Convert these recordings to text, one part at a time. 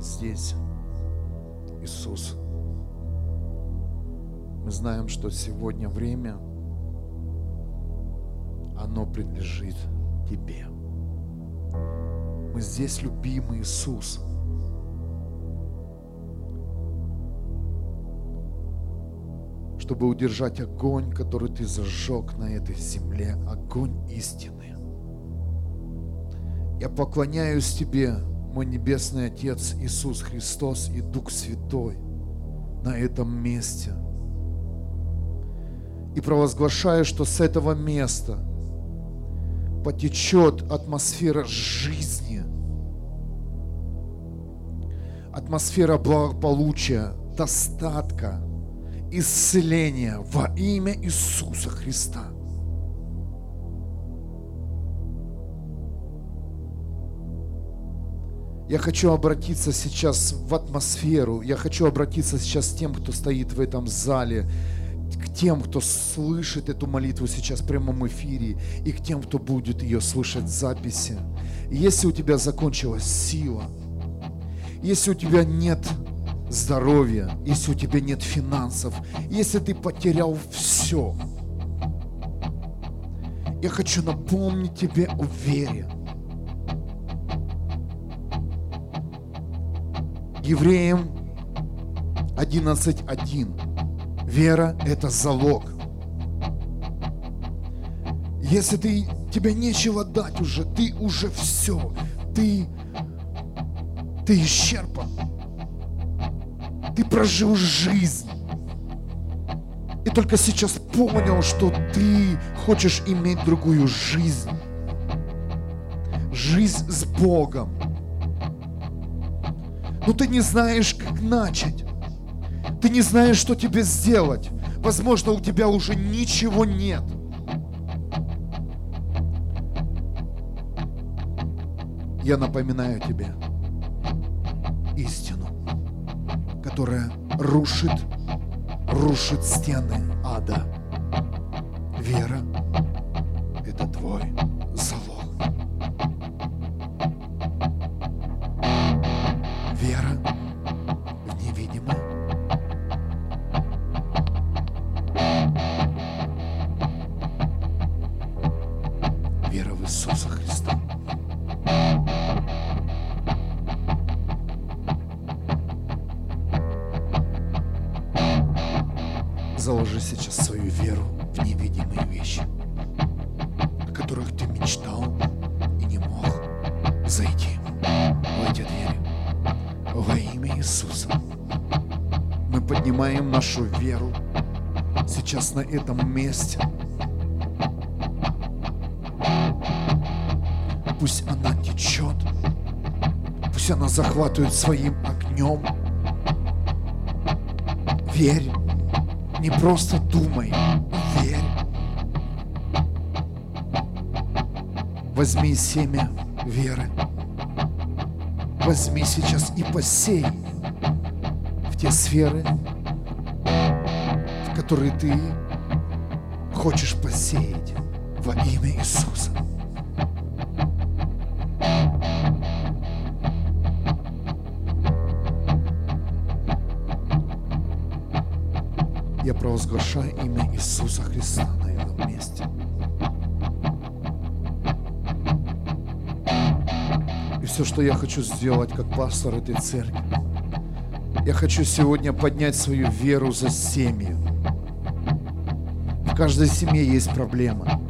здесь, Иисус, мы знаем, что сегодня время, оно принадлежит Тебе. Мы здесь, любимый Иисус. чтобы удержать огонь, который Ты зажег на этой земле, огонь истины. Я поклоняюсь Тебе, мой Небесный Отец Иисус Христос и Дух Святой на этом месте. И провозглашаю, что с этого места потечет атмосфера жизни, атмосфера благополучия, достатка, исцеления во имя Иисуса Христа – Я хочу обратиться сейчас в атмосферу, я хочу обратиться сейчас к тем, кто стоит в этом зале, к тем, кто слышит эту молитву сейчас в прямом эфире, и к тем, кто будет ее слышать в записи. если у тебя закончилась сила, если у тебя нет здоровья, если у тебя нет финансов, если ты потерял все, я хочу напомнить тебе о вере – Евреям 11.1. Вера – это залог. Если ты, тебе нечего дать уже, ты уже все, ты, ты исчерпан. Ты прожил жизнь. И только сейчас понял, что ты хочешь иметь другую жизнь. Жизнь с Богом но ты не знаешь, как начать. Ты не знаешь, что тебе сделать. Возможно, у тебя уже ничего нет. Я напоминаю тебе истину, которая рушит, рушит стены ада. Вера – это твой захватывает своим огнем. Верь, не просто думай, верь. Возьми семя веры. Возьми сейчас и посей в те сферы, в которые ты хочешь посеять во имя Иисуса. Иисуса Христа на этом месте. И все, что я хочу сделать как пастор этой церкви, я хочу сегодня поднять свою веру за семью каждой семье есть проблема.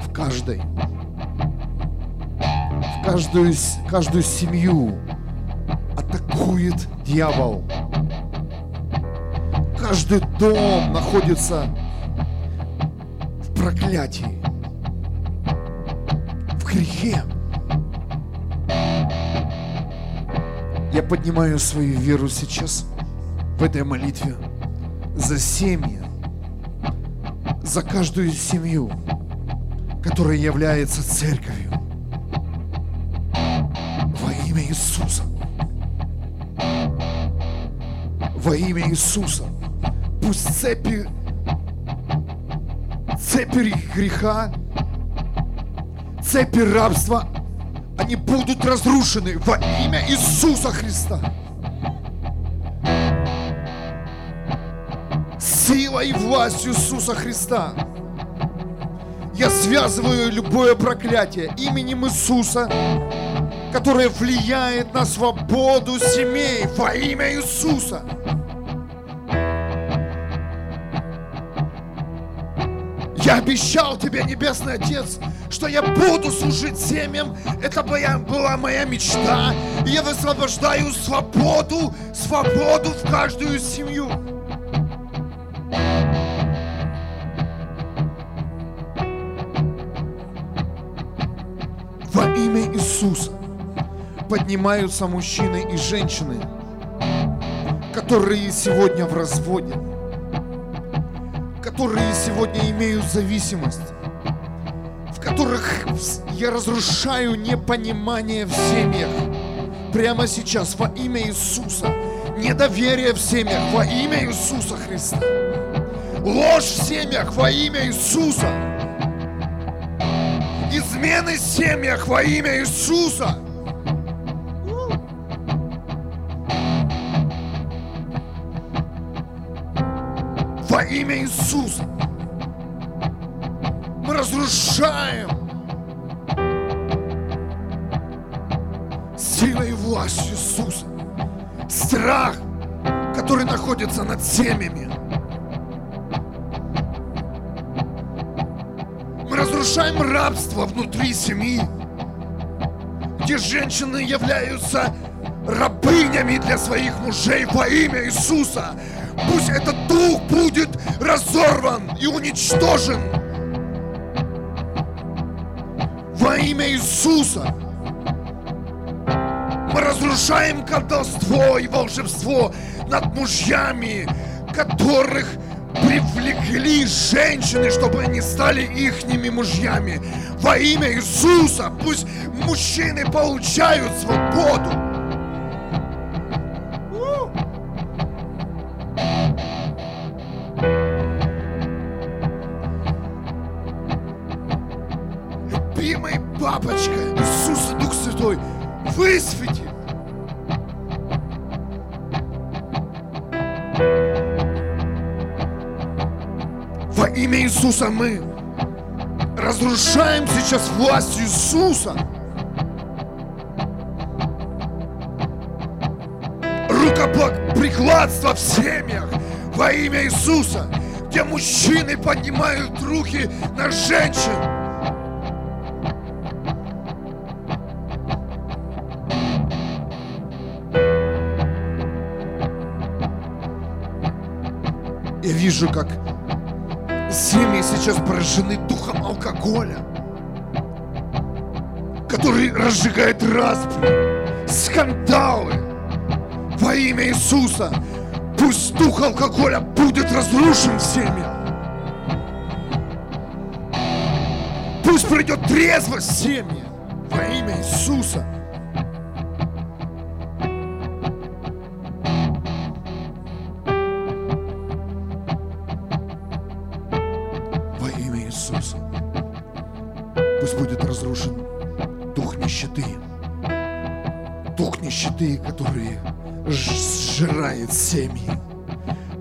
В каждой. В каждую, каждую семью атакует дьявол. Каждый дом находится в проклятии, в грехе. Я поднимаю свою веру сейчас в этой молитве за семьи, за каждую семью, которая является церковью. Во имя Иисуса. Во имя Иисуса. Пусть цепи, цепи греха, цепи рабства, они будут разрушены во имя Иисуса Христа. Силой и властью Иисуса Христа. Я связываю любое проклятие именем Иисуса, которое влияет на свободу семей во имя Иисуса. Я обещал тебе, Небесный Отец, что я буду служить семьям. Это моя, была моя мечта. И я высвобождаю свободу, свободу в каждую семью. Во имя Иисуса поднимаются мужчины и женщины, которые сегодня в разводе, которые сегодня имеют зависимость, в которых я разрушаю непонимание в семьях. Прямо сейчас во имя Иисуса. Недоверие в семьях во имя Иисуса Христа. Ложь в семьях во имя Иисуса. Измены в семьях во имя Иисуса. Имя Иисуса мы разрушаем силой и властью Иисуса страх, который находится над семьями. Мы разрушаем рабство внутри семьи, где женщины являются рабынями для своих мужей во имя Иисуса. Пусть этот дух будет разорван и уничтожен во имя Иисуса. Мы разрушаем колдовство и волшебство над мужьями, которых привлекли женщины, чтобы они стали ихними мужьями. Во имя Иисуса пусть мужчины получают свободу. Мы разрушаем сейчас власть Иисуса. Рукоприкладство в семьях во имя Иисуса, где мужчины поднимают руки на женщин. Я вижу, как семьи сейчас поражены духом алкоголя, который разжигает распри, скандалы во имя Иисуса. Пусть дух алкоголя будет разрушен в семьях. Пусть придет трезвость в семьи во имя Иисуса. Семьи.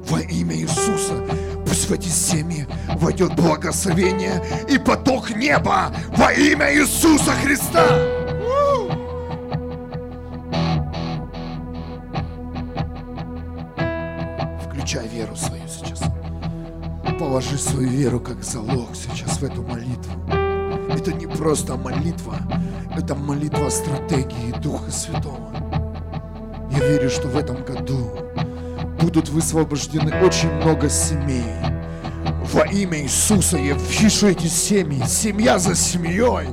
Во имя Иисуса пусть в эти семьи войдет благословение и поток неба во имя Иисуса Христа. Включай веру свою сейчас. Положи свою веру как залог сейчас в эту молитву. Это не просто молитва, это молитва стратегии Духа Святого. Я верю, что в этом году будут высвобождены очень много семей. Во имя Иисуса я вижу эти семьи, семья за семьей,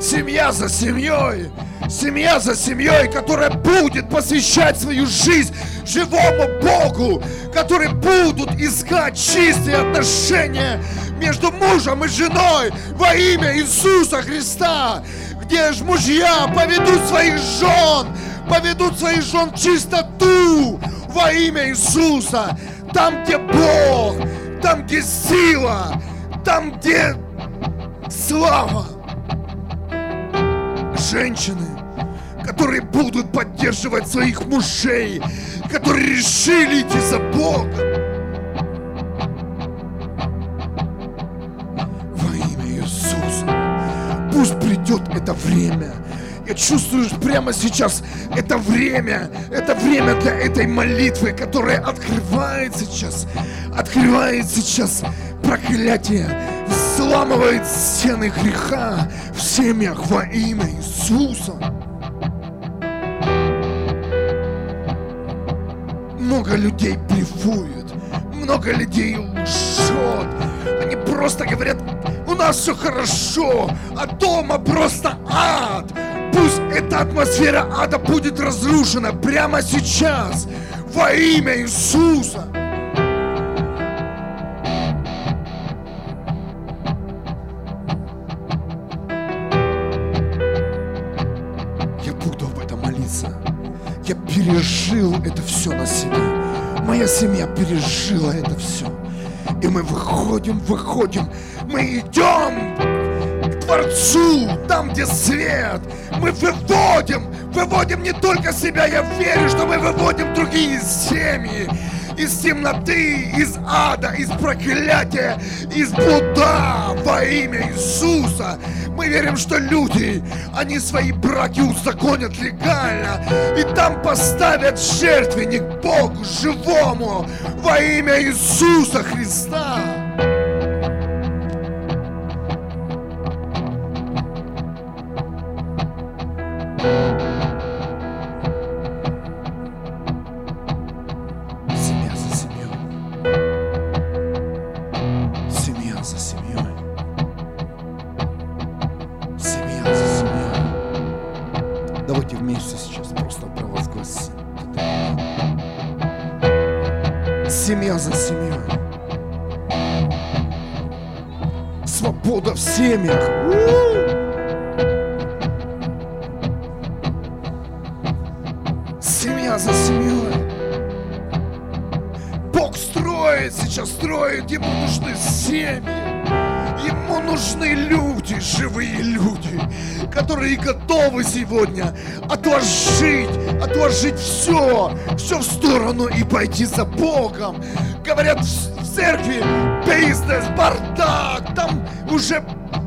семья за семьей, семья за семьей, которая будет посвящать свою жизнь живому Богу, которые будут искать чистые отношения между мужем и женой во имя Иисуса Христа, где ж мужья поведут своих жен, поведут своих жен в чистоту во имя Иисуса, там, где Бог, там, где сила, там, где слава. женщины, которые будут поддерживать своих мужей, которые решили идти за Богом. Во имя Иисуса. Пусть придет это время. Я чувствую прямо сейчас это время, это время для этой молитвы, которая открывает сейчас, открывает сейчас проклятие, взламывает стены греха в семьях во имя Иисуса. Много людей блефуют, много людей лжет. Они просто говорят, у нас все хорошо, а дома просто ад. Пусть эта атмосфера ада будет разрушена прямо сейчас во имя Иисуса. Я буду об этом молиться. Я пережил это все на себе. Моя семья пережила это все. И мы выходим, выходим, мы идем Творцу, там, где свет. Мы выводим, выводим не только себя, я верю, что мы выводим другие семьи из темноты, из ада, из проклятия, из блуда во имя Иисуса. Мы верим, что люди, они свои браки узаконят легально и там поставят жертвенник Богу живому во имя Иисуса Христа. Свобода в семьях. Семья за семьей. Бог строит, сейчас строит, ему нужны семьи. Ему нужны люди, живые люди, которые готовы сегодня отложить, отложить все, все в сторону и пойти за Богом. Говорят, церкви бизнес, бардак, там уже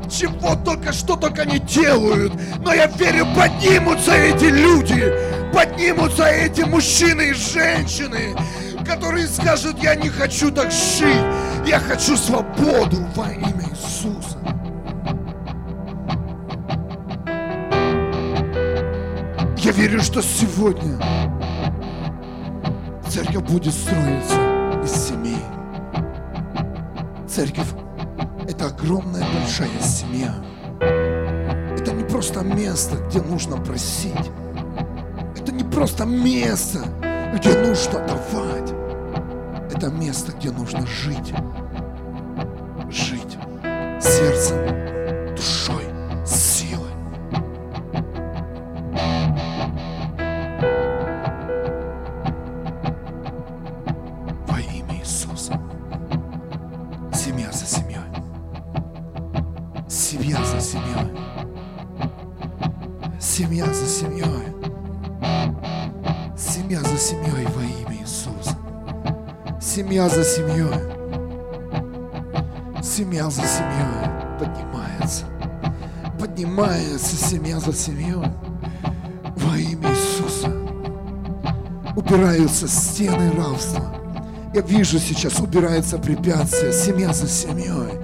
чего только, что только не делают. Но я верю, поднимутся эти люди, поднимутся эти мужчины и женщины, которые скажут, я не хочу так жить, я хочу свободу во имя Иисуса. Я верю, что сегодня церковь будет строиться. Церковь – это огромная большая семья. Это не просто место, где нужно просить. Это не просто место, где нужно давать. Это место, где нужно жить. Жить сердцем, Семья за семьей. Семья за семьей поднимается. Поднимается семья за семьей во имя Иисуса. Убираются стены рабства. Я вижу сейчас, убирается препятствие, семья за семьей.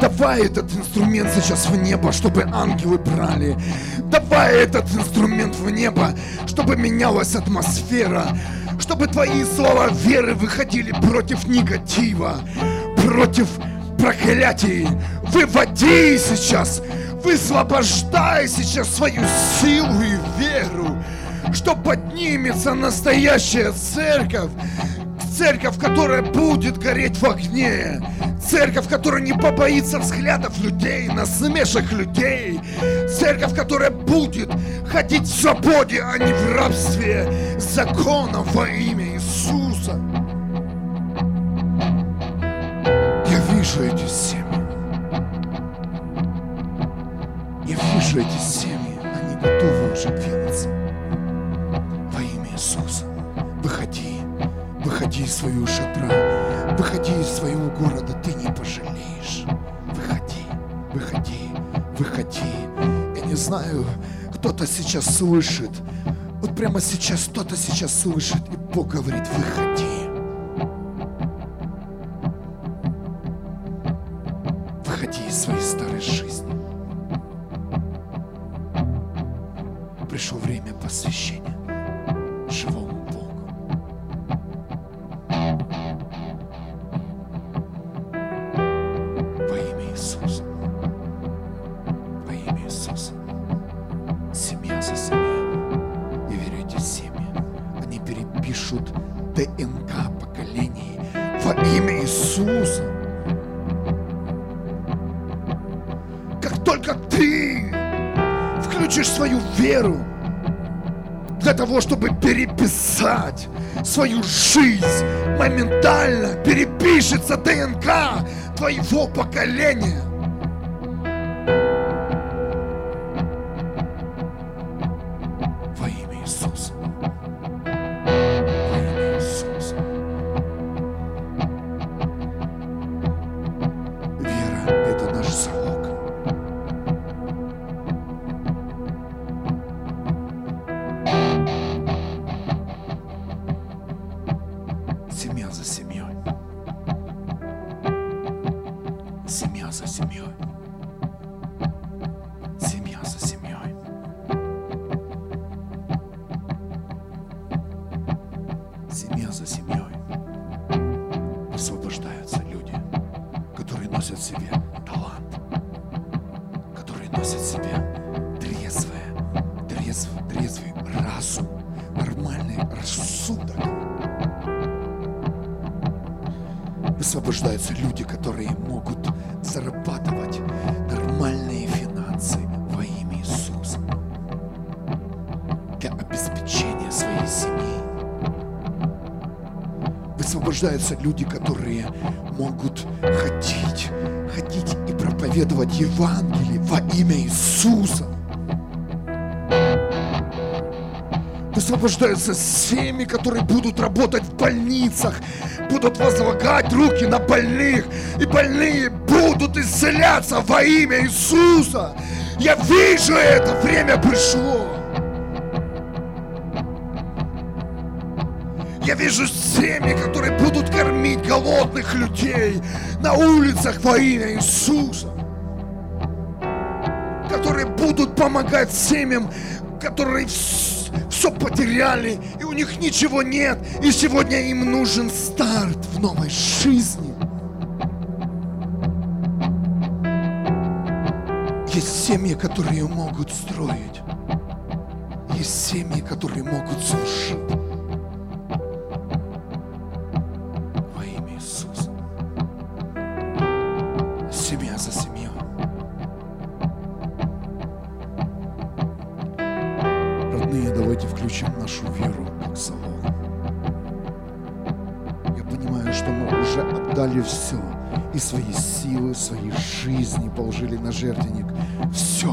Давай этот инструмент сейчас в небо, чтобы ангелы брали. Давай этот инструмент в небо, чтобы менялась атмосфера. Чтобы твои слова веры выходили против негатива, против проклятий. Выводи сейчас, высвобождай сейчас свою силу и веру, что поднимется настоящая церковь, Церковь, которая будет гореть в огне. Церковь, которая не побоится взглядов людей, насмешек людей. Церковь, которая будет ходить в свободе, а не в рабстве закона во имя Иисуса. Я вижу эти семьи. Я вижу эти семьи. Они готовы уже двинуться. Во имя Иисуса, выходи из своего шатра, выходи из своего города, ты не пожалеешь. Выходи, выходи, выходи. Я не знаю, кто-то сейчас слышит, вот прямо сейчас кто-то сейчас слышит, и Бог говорит, выходи. Выходи из своей старой переписать свою жизнь, моментально перепишется ДНК твоего поколения. Высвобождаются люди, которые могут ходить, ходить и проповедовать Евангелие во имя Иисуса. Высвобождаются семьи, которые будут работать в больницах, будут возлагать руки на больных, и больные будут исцеляться во имя Иисуса. Я вижу это, время пришло. Голодных людей на улицах во имя Иисуса. Которые будут помогать семьям, которые все потеряли, и у них ничего нет, и сегодня им нужен старт в новой жизни. Есть семьи, которые могут строить. Есть семьи, которые могут служить. Силы, свои жизни положили на жертвенник. Все.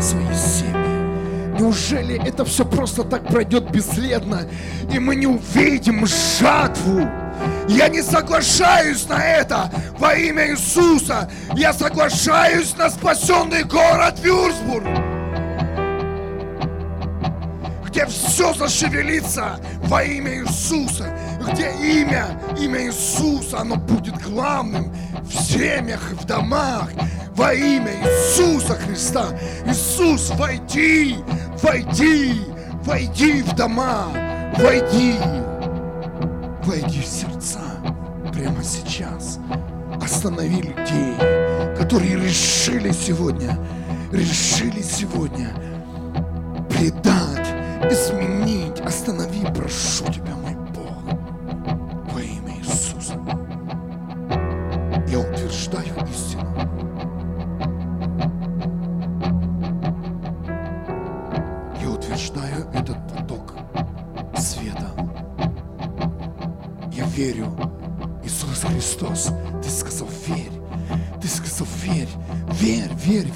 Свои семьи. Неужели это все просто так пройдет бесследно, и мы не увидим жатву? Я не соглашаюсь на это во имя Иисуса. Я соглашаюсь на спасенный город Вюрсбург где все зашевелится во имя Иисуса, где имя, имя Иисуса, оно будет главным в семьях и в домах, во имя Иисуса Христа. Иисус, войди, войди, войди в дома, войди, войди в сердца прямо сейчас. Останови людей, которые решили сегодня, решили сегодня предать, изменить. Останови, прошу тебя,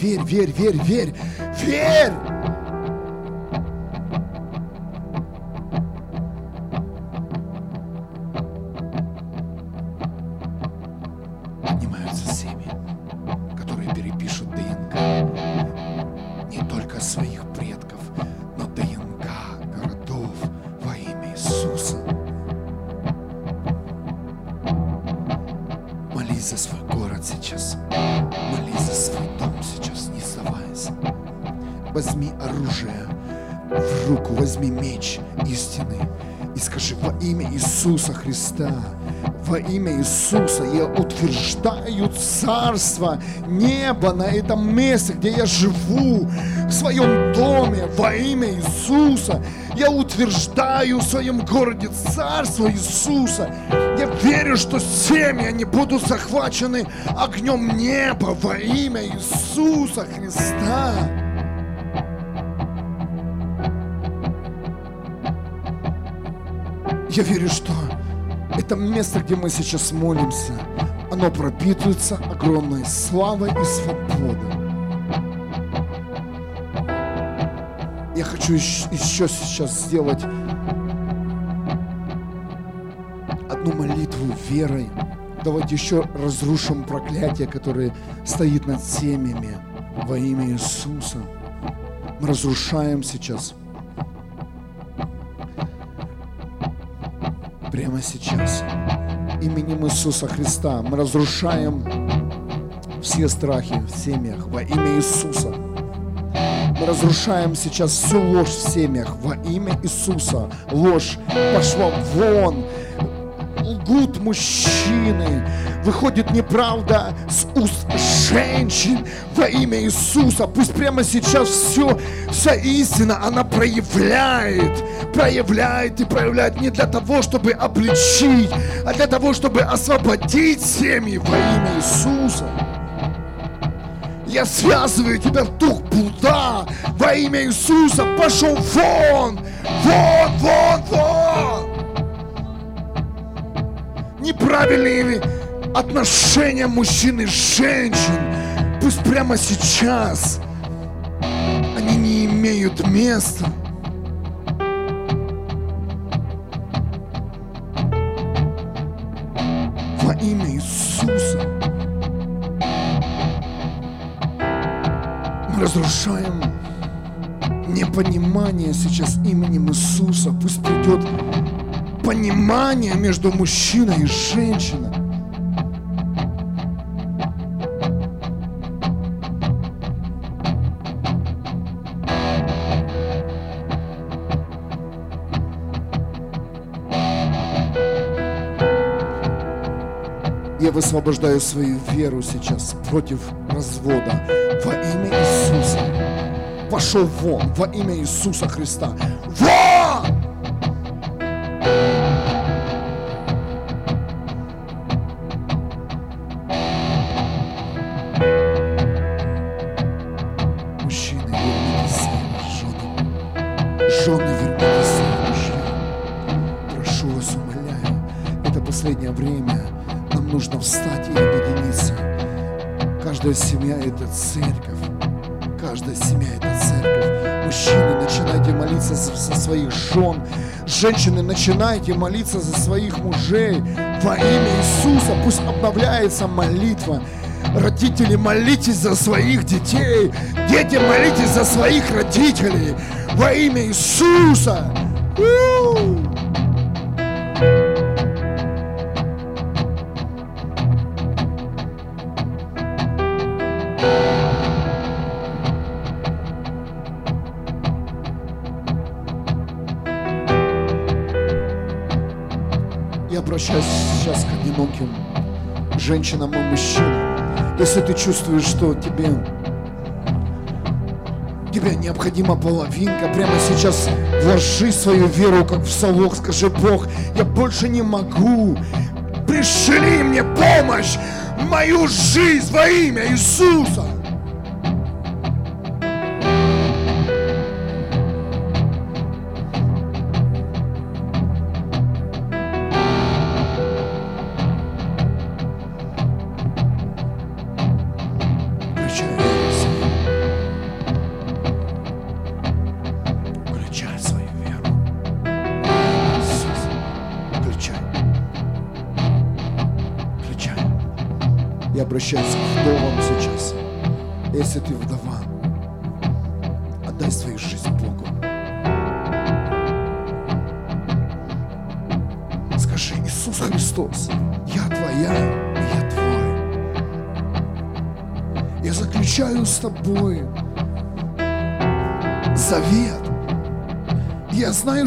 верь, верь, верь, верь, верь! Поднимаются семьи, которые перепишут ДНК не только своих предков, но ДНК городов во имя Иисуса. Молись за своих Возьми оружие в руку, возьми меч истины и скажи во имя Иисуса Христа, во имя Иисуса я утверждаю царство неба на этом месте, где я живу, в своем доме, во имя Иисуса. Я утверждаю в своем городе царство Иисуса. Я верю, что семьи, они будут захвачены огнем неба во имя Иисуса Христа. Я верю, что это место, где мы сейчас молимся, оно пропитывается огромной славой и свободой. Я хочу еще сейчас сделать одну молитву верой. Давайте еще разрушим проклятие, которое стоит над семьями во имя Иисуса. Мы разрушаем сейчас прямо сейчас. Именем Иисуса Христа мы разрушаем все страхи в семьях во имя Иисуса. Мы разрушаем сейчас всю ложь в семьях во имя Иисуса. Ложь пошла вон. Лгут мужчины. Выходит неправда с уст женщин во имя Иисуса. Пусть прямо сейчас все, вся истина, она проявляет проявляет и проявляет не для того, чтобы обличить, а для того, чтобы освободить семьи во имя Иисуса. Я связываю тебя, дух блуда, во имя Иисуса, пошел вон, вон, вон, вон. Неправильные отношения мужчин и женщин, пусть прямо сейчас они не имеют места. имя Иисуса. Мы разрушаем непонимание сейчас именем Иисуса. Пусть придет понимание между мужчиной и женщиной. Высвобождаю свою веру сейчас против развода во имя Иисуса. Пошел вон во имя Иисуса Христа. Женщины, начинайте молиться за своих мужей. Во имя Иисуса пусть обновляется молитва. Родители, молитесь за своих детей. Дети, молитесь за своих родителей. Во имя Иисуса. У-у-у! Женщинам и мужчинам. Если ты чувствуешь, что тебе тебе необходима половинка, прямо сейчас вложи свою веру, как в солок, скажи, Бог, я больше не могу. Пришли мне помощь мою жизнь во имя Иисуса.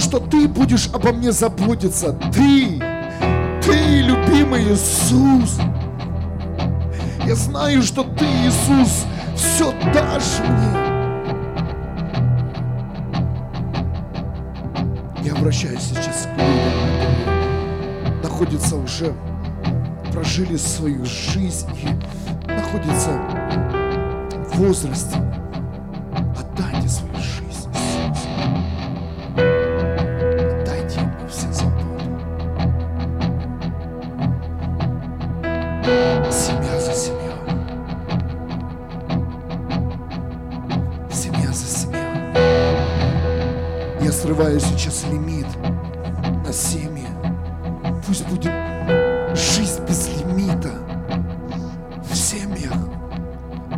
Что ты будешь обо мне заботиться. Ты, ты, любимый Иисус. Я знаю, что ты, Иисус, все дашь мне. Я обращаюсь сейчас к людям, которые находятся уже, прожили свою жизнь и находятся в возрасте.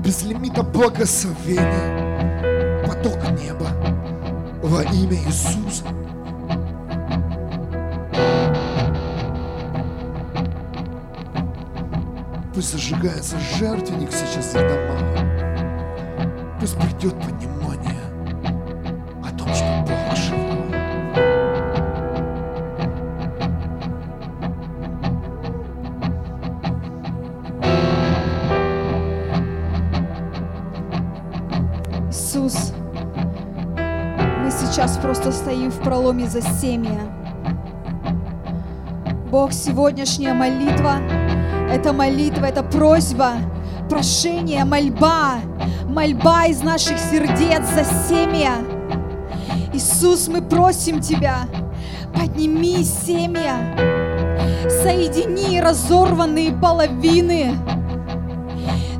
Без лимита благословения. Поток неба во имя Иисуса. Пусть зажигается жертвенник сейчас в домах. Пусть придет понимание в за семья. Бог, сегодняшняя молитва – это молитва, это просьба, прошение, мольба, мольба из наших сердец за семья. Иисус, мы просим Тебя, подними семья, соедини разорванные половины,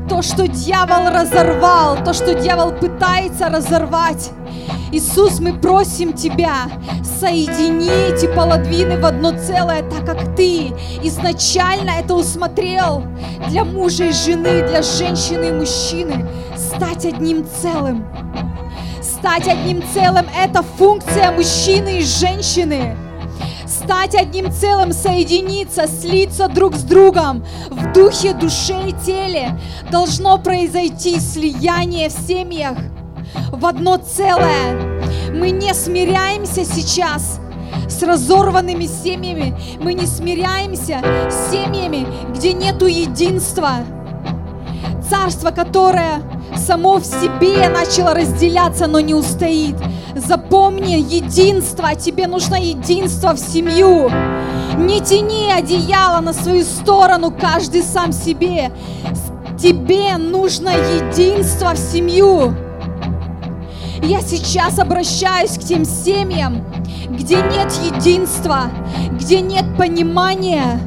то, что дьявол разорвал, то, что дьявол пытается разорвать. Иисус, мы просим Тебя, соедини эти половины в одно целое, так как Ты изначально это усмотрел для мужа и жены, для женщины и мужчины, стать одним целым. Стать одним целым – это функция мужчины и женщины стать одним целым, соединиться, слиться друг с другом в духе, душе и теле. Должно произойти слияние в семьях в одно целое. Мы не смиряемся сейчас с разорванными семьями. Мы не смиряемся с семьями, где нету единства. Царство, которое само в себе начало разделяться, но не устоит. Запомни единство, тебе нужно единство в семью. Не тяни одеяло на свою сторону, каждый сам себе. Тебе нужно единство в семью. Я сейчас обращаюсь к тем семьям, где нет единства, где нет понимания,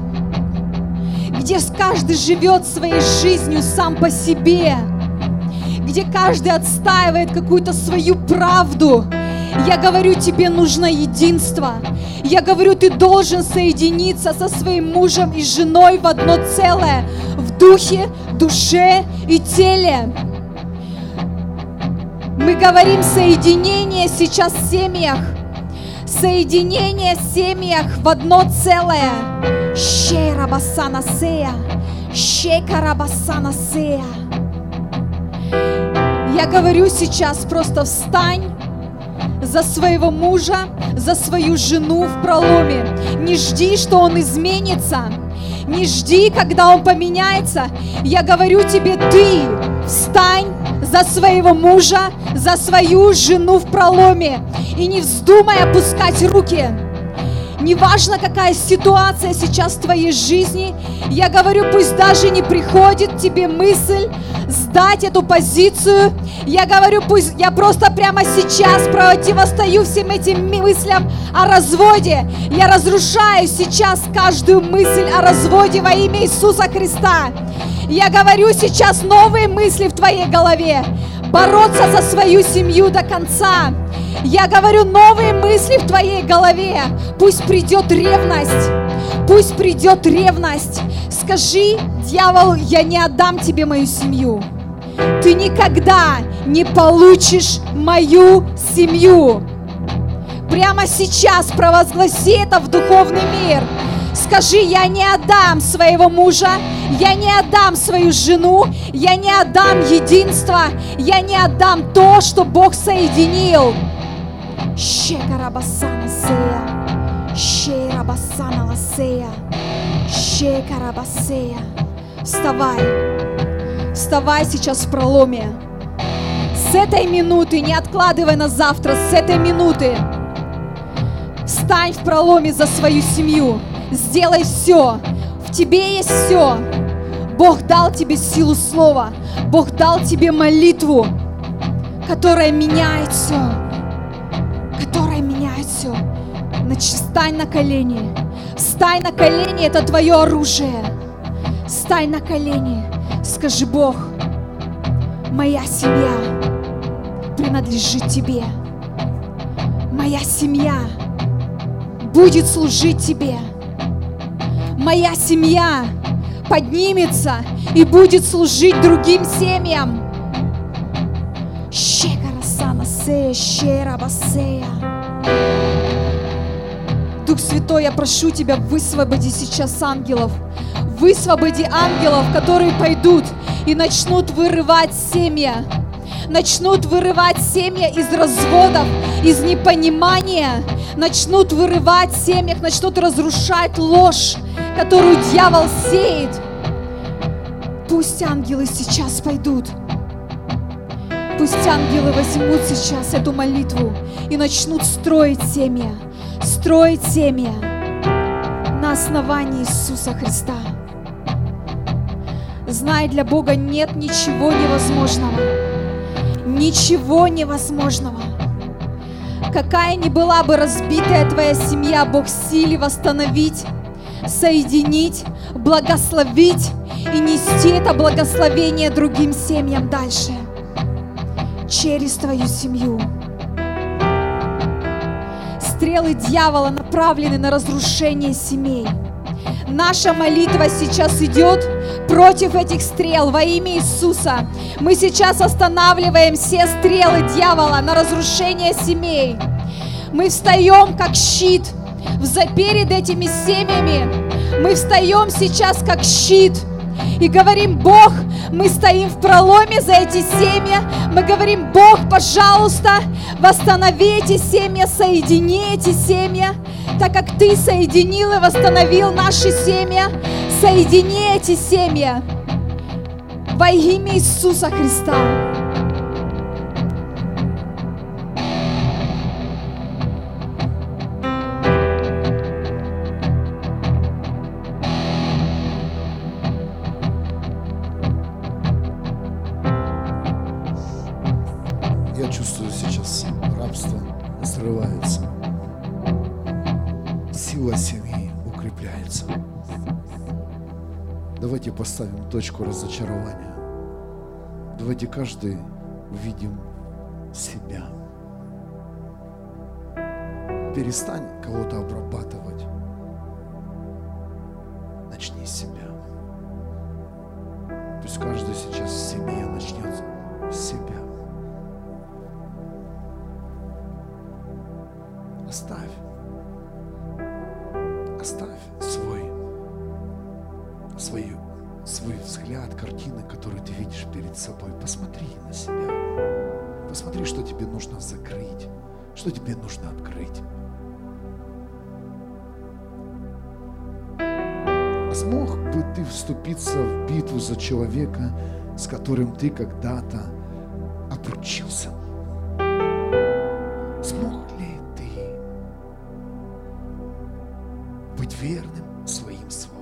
где каждый живет своей жизнью сам по себе, где каждый отстаивает какую-то свою правду. Я говорю, тебе нужно единство. Я говорю, ты должен соединиться со своим мужем и женой в одно целое, в духе, душе и теле. Мы говорим соединение сейчас в семьях. Соединение в семьях в одно целое. Щерабасанасея. Щекарабасанасея. Я говорю сейчас, просто встань за своего мужа, за свою жену в проломе. Не жди, что он изменится. Не жди, когда он поменяется. Я говорю тебе, ты встань за своего мужа, за свою жену в проломе. И не вздумай опускать руки. Неважно, какая ситуация сейчас в твоей жизни, я говорю, пусть даже не приходит тебе мысль сдать эту позицию. Я говорю, пусть я просто прямо сейчас противостою всем этим мыслям о разводе. Я разрушаю сейчас каждую мысль о разводе во имя Иисуса Христа. Я говорю сейчас новые мысли в твоей голове. Бороться за свою семью до конца. Я говорю новые мысли в твоей голове. Пусть придет ревность. Пусть придет ревность. Скажи, дьявол, я не отдам тебе мою семью. ты никогда не получишь мою семью. Прямо сейчас провозгласи это в духовный мир. Скажи, я не отдам своего мужа, я не отдам свою жену, я не отдам единство, я не отдам то, что Бог соединил. Шекарабасана сея, шерабасана ласея, шекарабасея. Вставай, вставай сейчас в проломе. С этой минуты, не откладывай на завтра, с этой минуты Встань в проломе за свою семью. Сделай все. В тебе есть все. Бог дал тебе силу слова. Бог дал тебе молитву, которая меняет все. Которая меняет все. Встань на колени. Встань на колени, это твое оружие. Встань на колени. Скажи, Бог, моя семья принадлежит тебе. Моя семья будет служить Тебе. Моя семья поднимется и будет служить другим семьям. Дух Святой, я прошу Тебя, высвободи сейчас ангелов. Высвободи ангелов, которые пойдут и начнут вырывать семья начнут вырывать семьи из разводов, из непонимания, начнут вырывать семьях, начнут разрушать ложь, которую дьявол сеет. Пусть ангелы сейчас пойдут. Пусть ангелы возьмут сейчас эту молитву и начнут строить семья, строить семья на основании Иисуса Христа. Знай, для Бога нет ничего невозможного ничего невозможного. Какая ни была бы разбитая твоя семья, Бог силе восстановить, соединить, благословить и нести это благословение другим семьям дальше через твою семью. Стрелы дьявола направлены на разрушение семей. Наша молитва сейчас идет против этих стрел во имя Иисуса. Мы сейчас останавливаем все стрелы дьявола на разрушение семей. Мы встаем как щит перед этими семьями. Мы встаем сейчас как щит и говорим, Бог, мы стоим в проломе за эти семьи. Мы говорим, Бог, пожалуйста, восстанови эти семьи, соедини эти семьи, так как Ты соединил и восстановил наши семьи. Соедини эти семьи во имя Иисуса Христа. Точку разочарования. Давайте каждый увидим себя. Перестань кого-то обрабатывать. Начни с себя. Пусть каждый сейчас в семье начнет перед собой. Посмотри на себя. Посмотри, что тебе нужно закрыть, что тебе нужно открыть. А смог бы ты вступиться в битву за человека, с которым ты когда-то обручился? Смог ли ты быть верным своим словам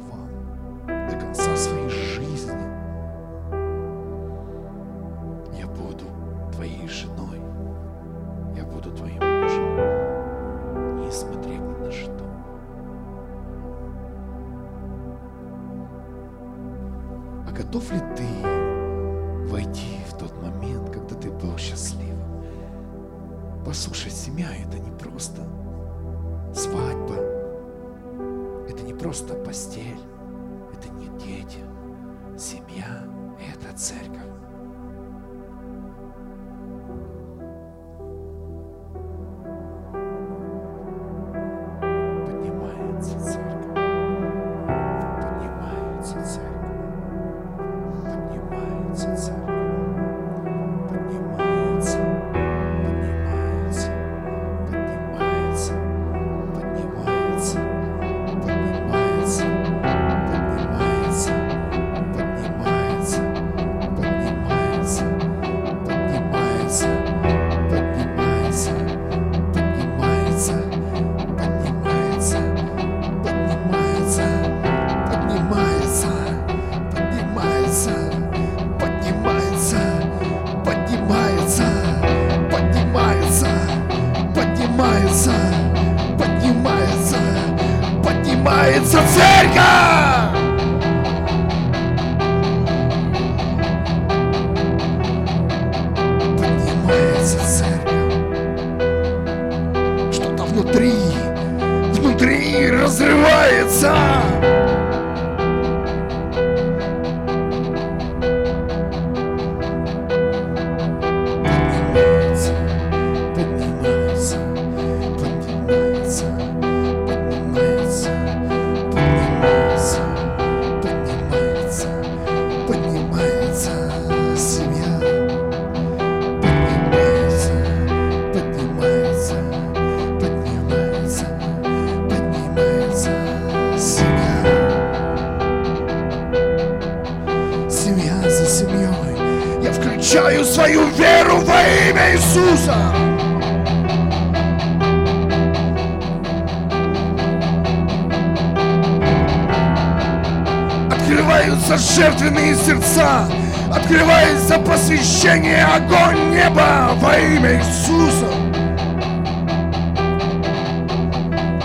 жертвенные сердца, открывается посвящение, огонь неба во имя Иисуса.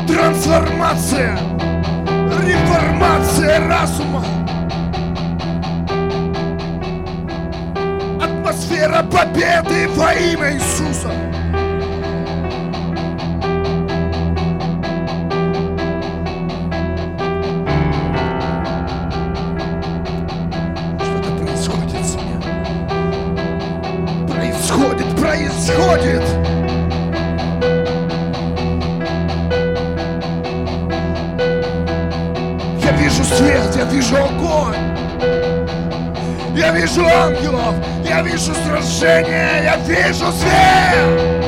Трансформация, реформация разума. Атмосфера победы во имя Иисуса. Вижу сражение, я вижу свет.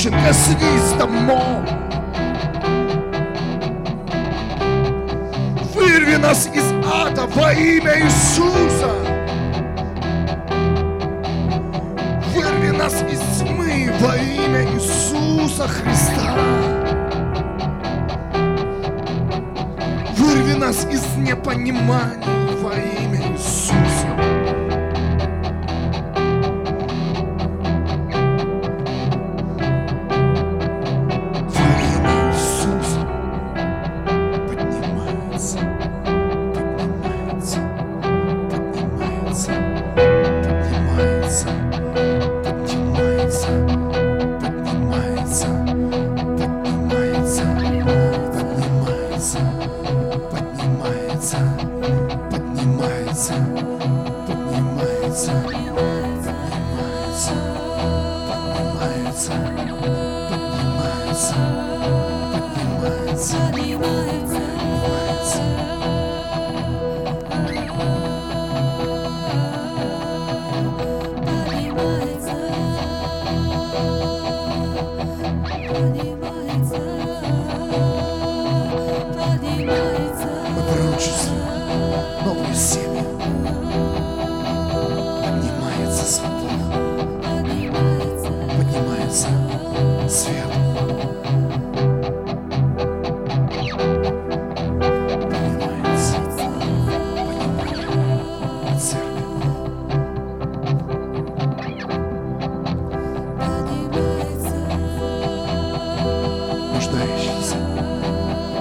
Женщин, коснись домов. Вырви нас из ада во имя Иисуса. Вырви нас из тьмы во имя Иисуса Христа. Вырви нас из непонимания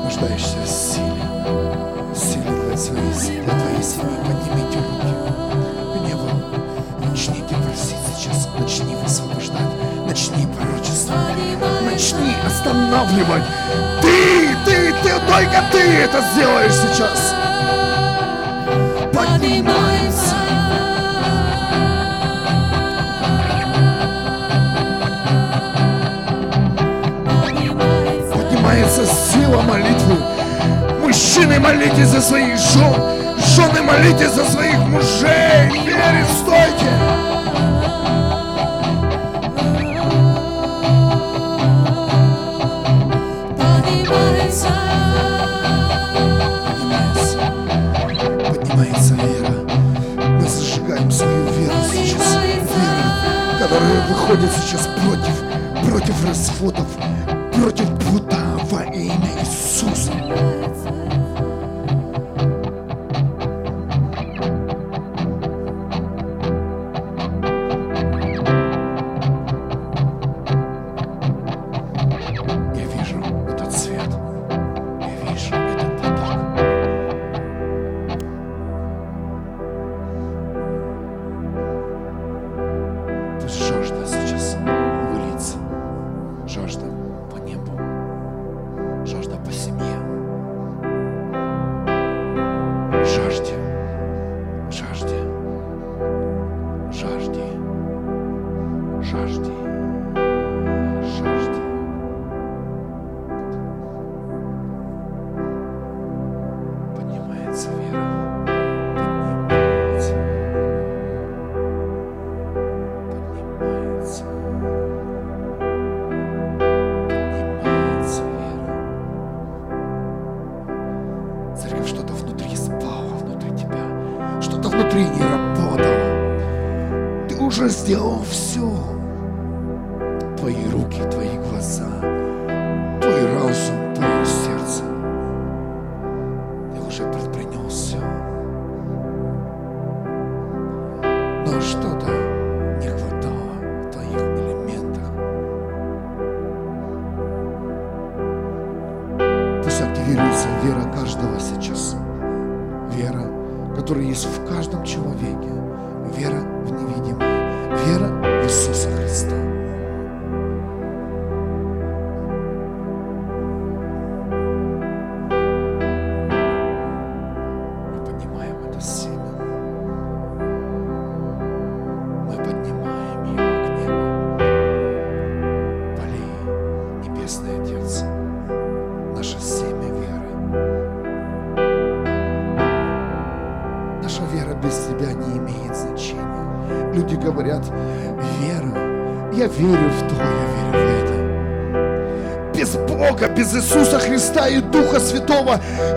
нуждающийся в силе, силе для своей, для твоей семьи. Поднимите руки к небу, начните просить сейчас, начни высвобождать, начни пророчествовать, начни останавливать. Ты, ты, ты, только ты это сделаешь сейчас. Мужчины, молитесь за своих жен. Жены, молитесь за своих мужей. Вере, стойте. Поднимается. Поднимается. Вера. Мы зажигаем свою веру сейчас. Вера, которая выходит сейчас против, против расходов, Церковь, что-то внутри спало, внутри тебя. Что-то внутри не работало. Ты уже сделал все. Твои руки, твои глаза, power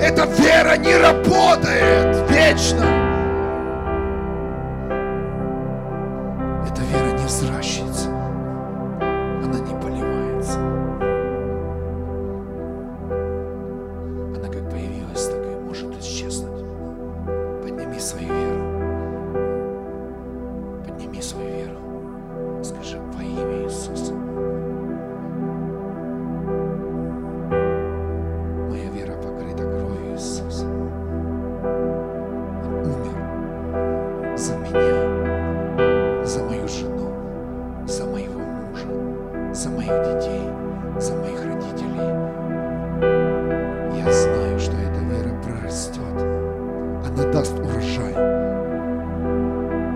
даст урожай.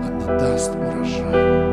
Она даст урожай.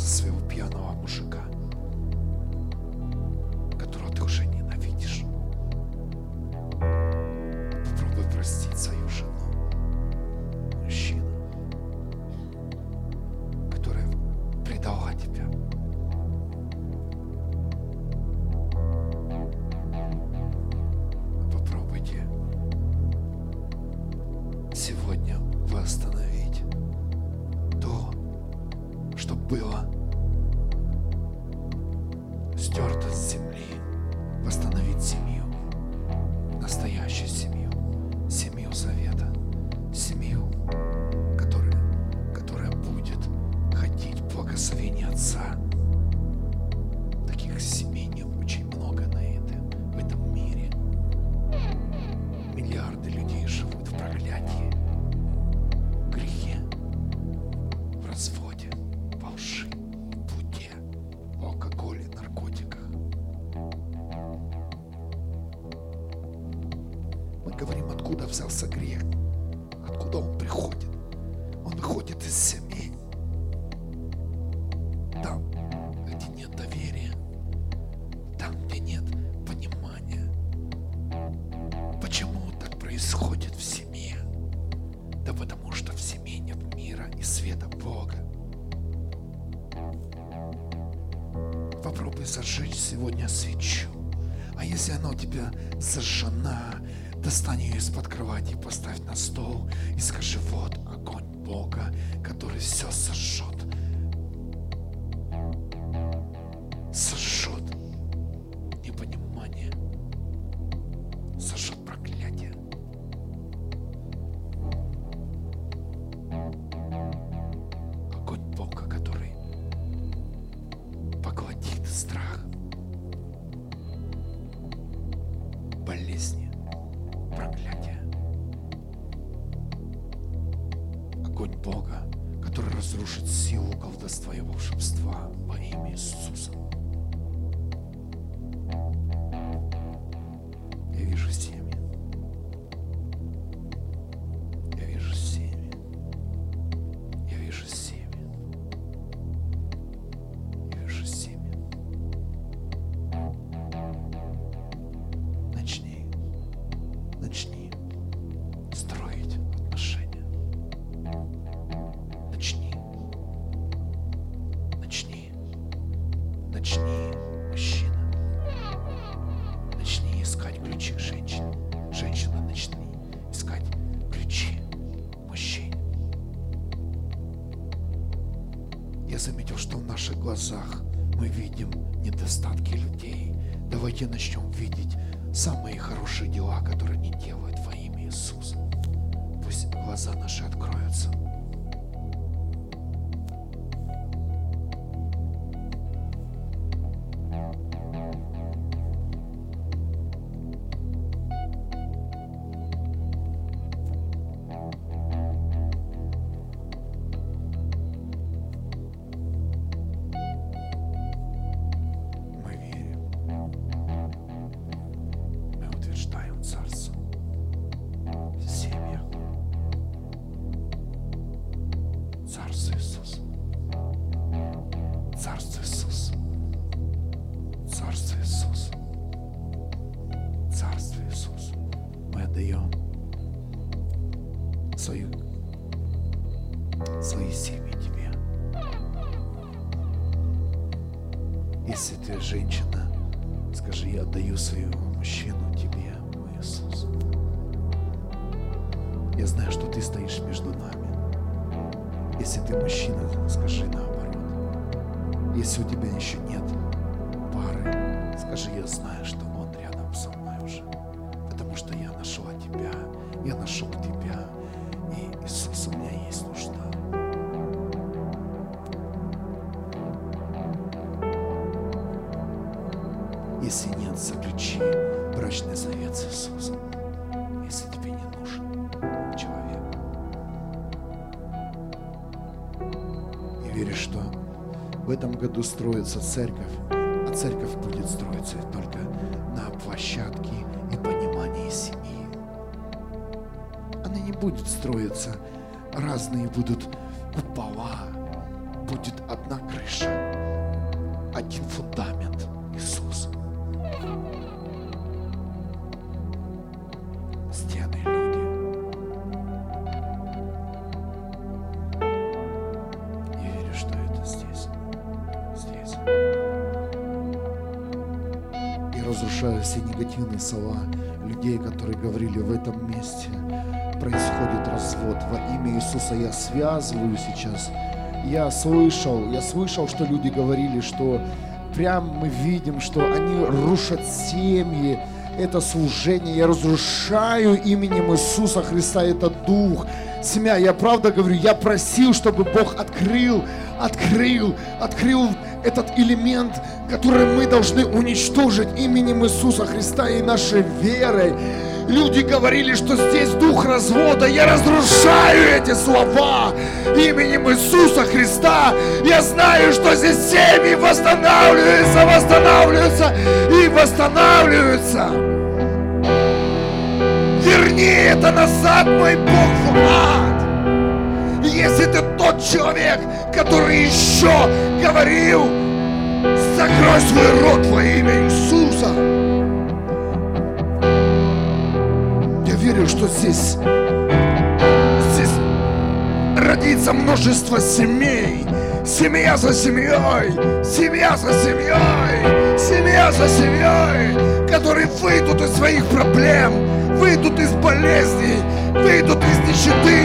за своего пьяного мужика. Оно у тебя зажжена. Достань ее из-под кровати, поставь на стол и скажи, огонь Бога, который разрушит силу колдовства и волшебства во имя Иисуса. светлые семьи тебе. Если ты женщина, скажи, я отдаю своего мужчину тебе, мой Иисус. Я знаю, что ты стоишь между нами. Если ты мужчина, скажи наоборот. Если у тебя еще нет пары, скажи, я знаю, что он рядом со мной уже. Потому что я нашла тебя, я нашел тебя. Строится церковь, а церковь будет строиться только на площадке и понимании семьи. Она не будет строиться, разные будут все негативные слова людей, которые говорили в этом месте. Происходит развод. Во имя Иисуса я связываю сейчас. Я слышал, я слышал, что люди говорили, что прям мы видим, что они рушат семьи, это служение. Я разрушаю именем Иисуса Христа этот дух. Семья, я правда говорю, я просил, чтобы Бог открыл, открыл, открыл этот элемент, который мы должны уничтожить именем Иисуса Христа и нашей верой. Люди говорили, что здесь дух развода. Я разрушаю эти слова именем Иисуса Христа. Я знаю, что здесь семьи восстанавливаются, восстанавливаются и восстанавливаются. Верни это назад, мой Бог, в ад. Если ты тот человек, который еще говорил, закрой свой рот во имя Иисуса. Я верю, что здесь, здесь родится множество семей. Семья за семьей, семья за семьей, семья за семьей, которые выйдут из своих проблем, выйдут из болезней, выйдут из нищеты,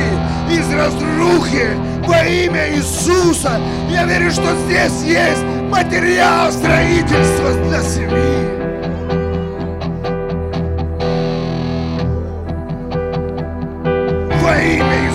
из разрухи во имя Иисуса. Я верю, что здесь есть материал строительства для семьи. Во имя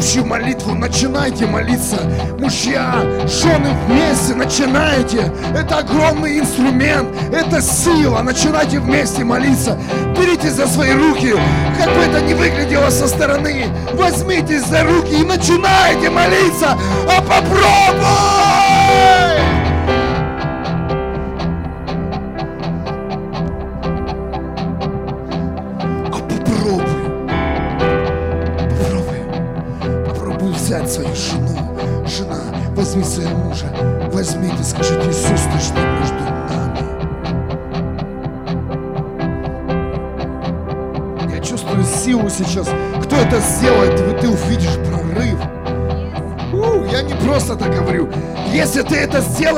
общую молитву, начинайте молиться. Мужья, жены вместе начинайте. Это огромный инструмент, это сила. Начинайте вместе молиться. Берите за свои руки, как бы это ни выглядело со стороны. Возьмитесь за руки и начинайте молиться. А попробуй!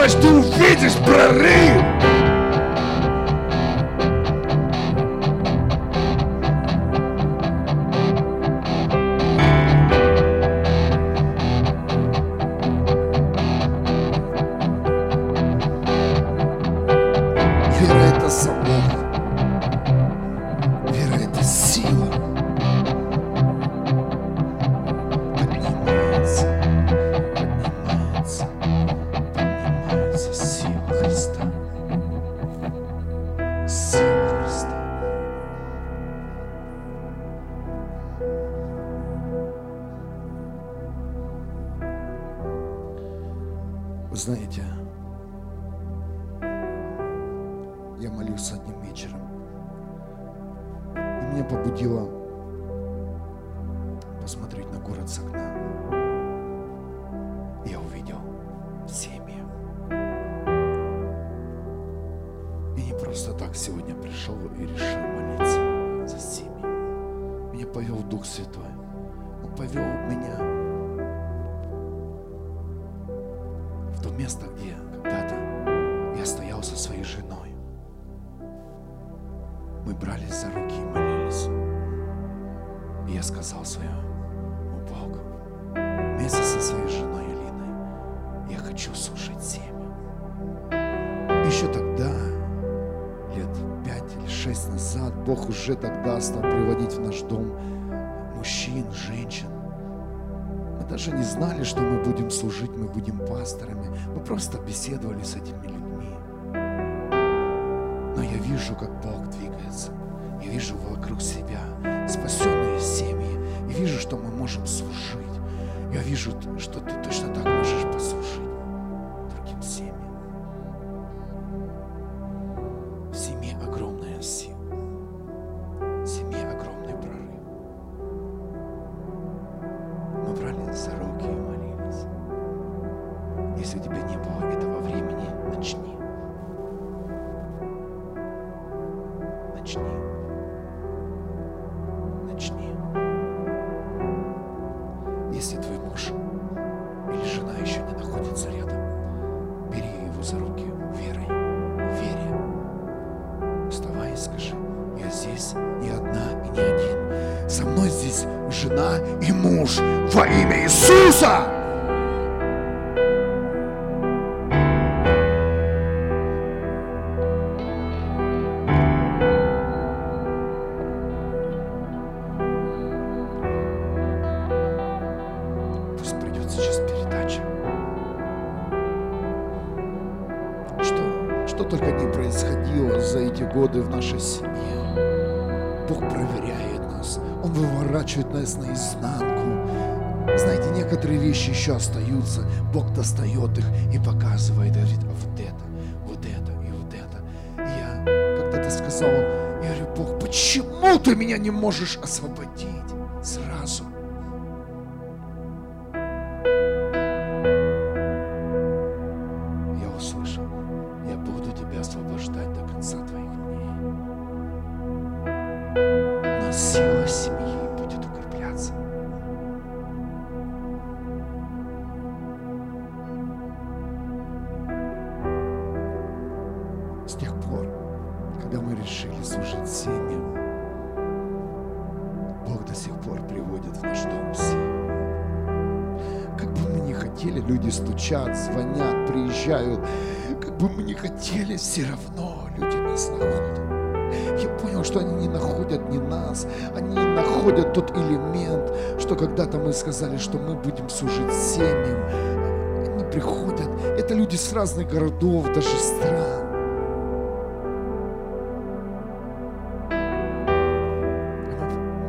mas tu para rir. дела. Это сделаешь, ты увидишь прорыв. беседовали с этими людьми. Но я вижу, как Бог двигается. Я вижу вокруг себя спасенные семьи. И вижу, что мы можем служить. Я вижу, что ты точно Со мной здесь жена и муж во имя Иисуса. Остаются. Бог достает их и показывает, говорит, а вот это, вот это и вот это. И я когда-то сказал, я говорю, Бог, почему ты меня не можешь освободить все равно люди нас находят. Я понял, что они не находят не нас, они находят тот элемент, что когда-то мы сказали, что мы будем служить семьям. Они приходят, это люди с разных городов, даже стран.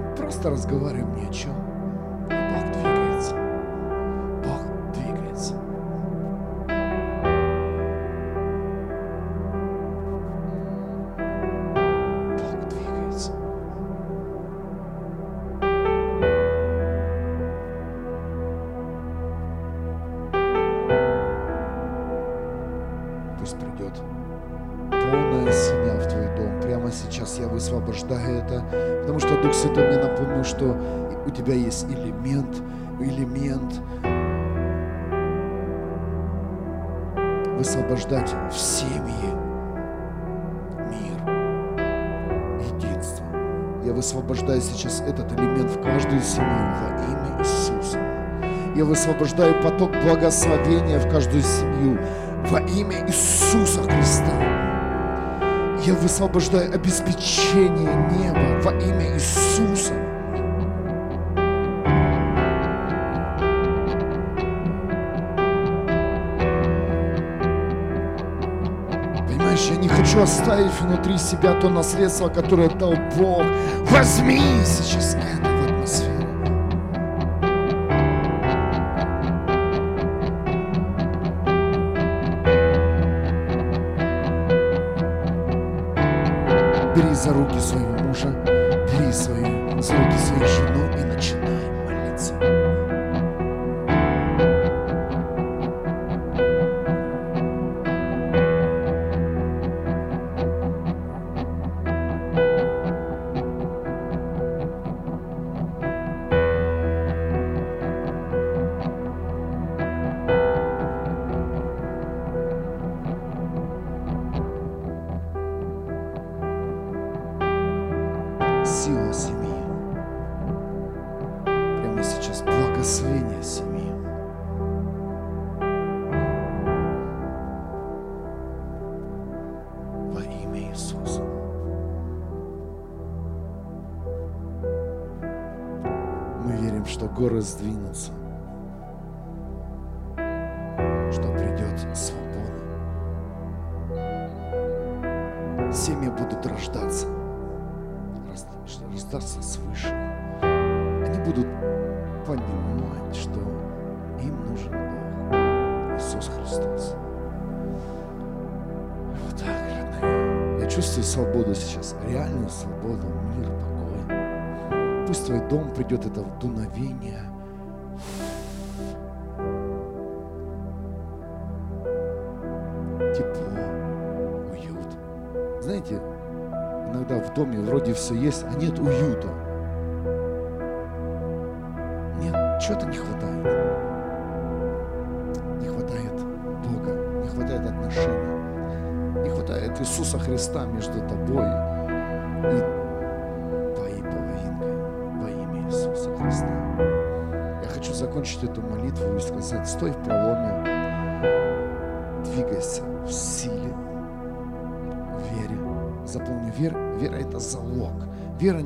Мы просто разговариваем ни о чем. Высвобождаю это, потому что Дух Святой мне напомнил, что у тебя есть элемент, элемент высвобождать в семьи мир, единство. Я высвобождаю сейчас этот элемент в каждую семью во имя Иисуса. Я высвобождаю поток благословения в каждую семью во имя Иисуса Христа. Я высвобождаю обеспечение неба во имя Иисуса. Понимаешь, я не хочу оставить внутри себя то наследство, которое дал Бог. Возьми сейчас это раздастся свыше. Они будут понимать, что им нужен Бог, Иисус Христос. Вот так, родные. Я чувствую свободу сейчас, реальную свободу, мир, покой. Пусть твой дом придет это дуновение. Все есть, а нет уюта.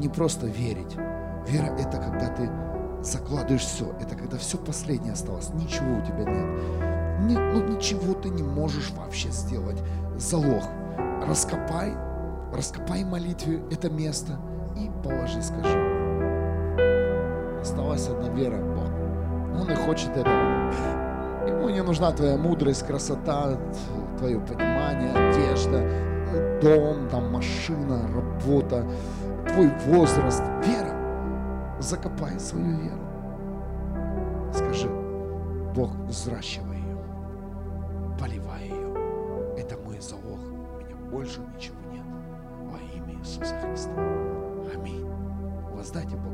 Не просто верить. Вера это когда ты закладываешь все. Это когда все последнее осталось. Ничего у тебя нет. Не- ну ничего ты не можешь вообще сделать. Залог. Раскопай, раскопай молитве это место и положи, скажи. Осталась одна вера, Бог. Он и хочет этого. Ему не нужна твоя мудрость, красота, твое понимание, одежда, дом, там машина, работа, твой возраст, вера. Закопай свою веру. Скажи, Бог, взращивай ее, поливай ее. Это мой залог. У меня больше ничего нет. Во имя Иисуса Христа. Аминь. Воздайте Богу.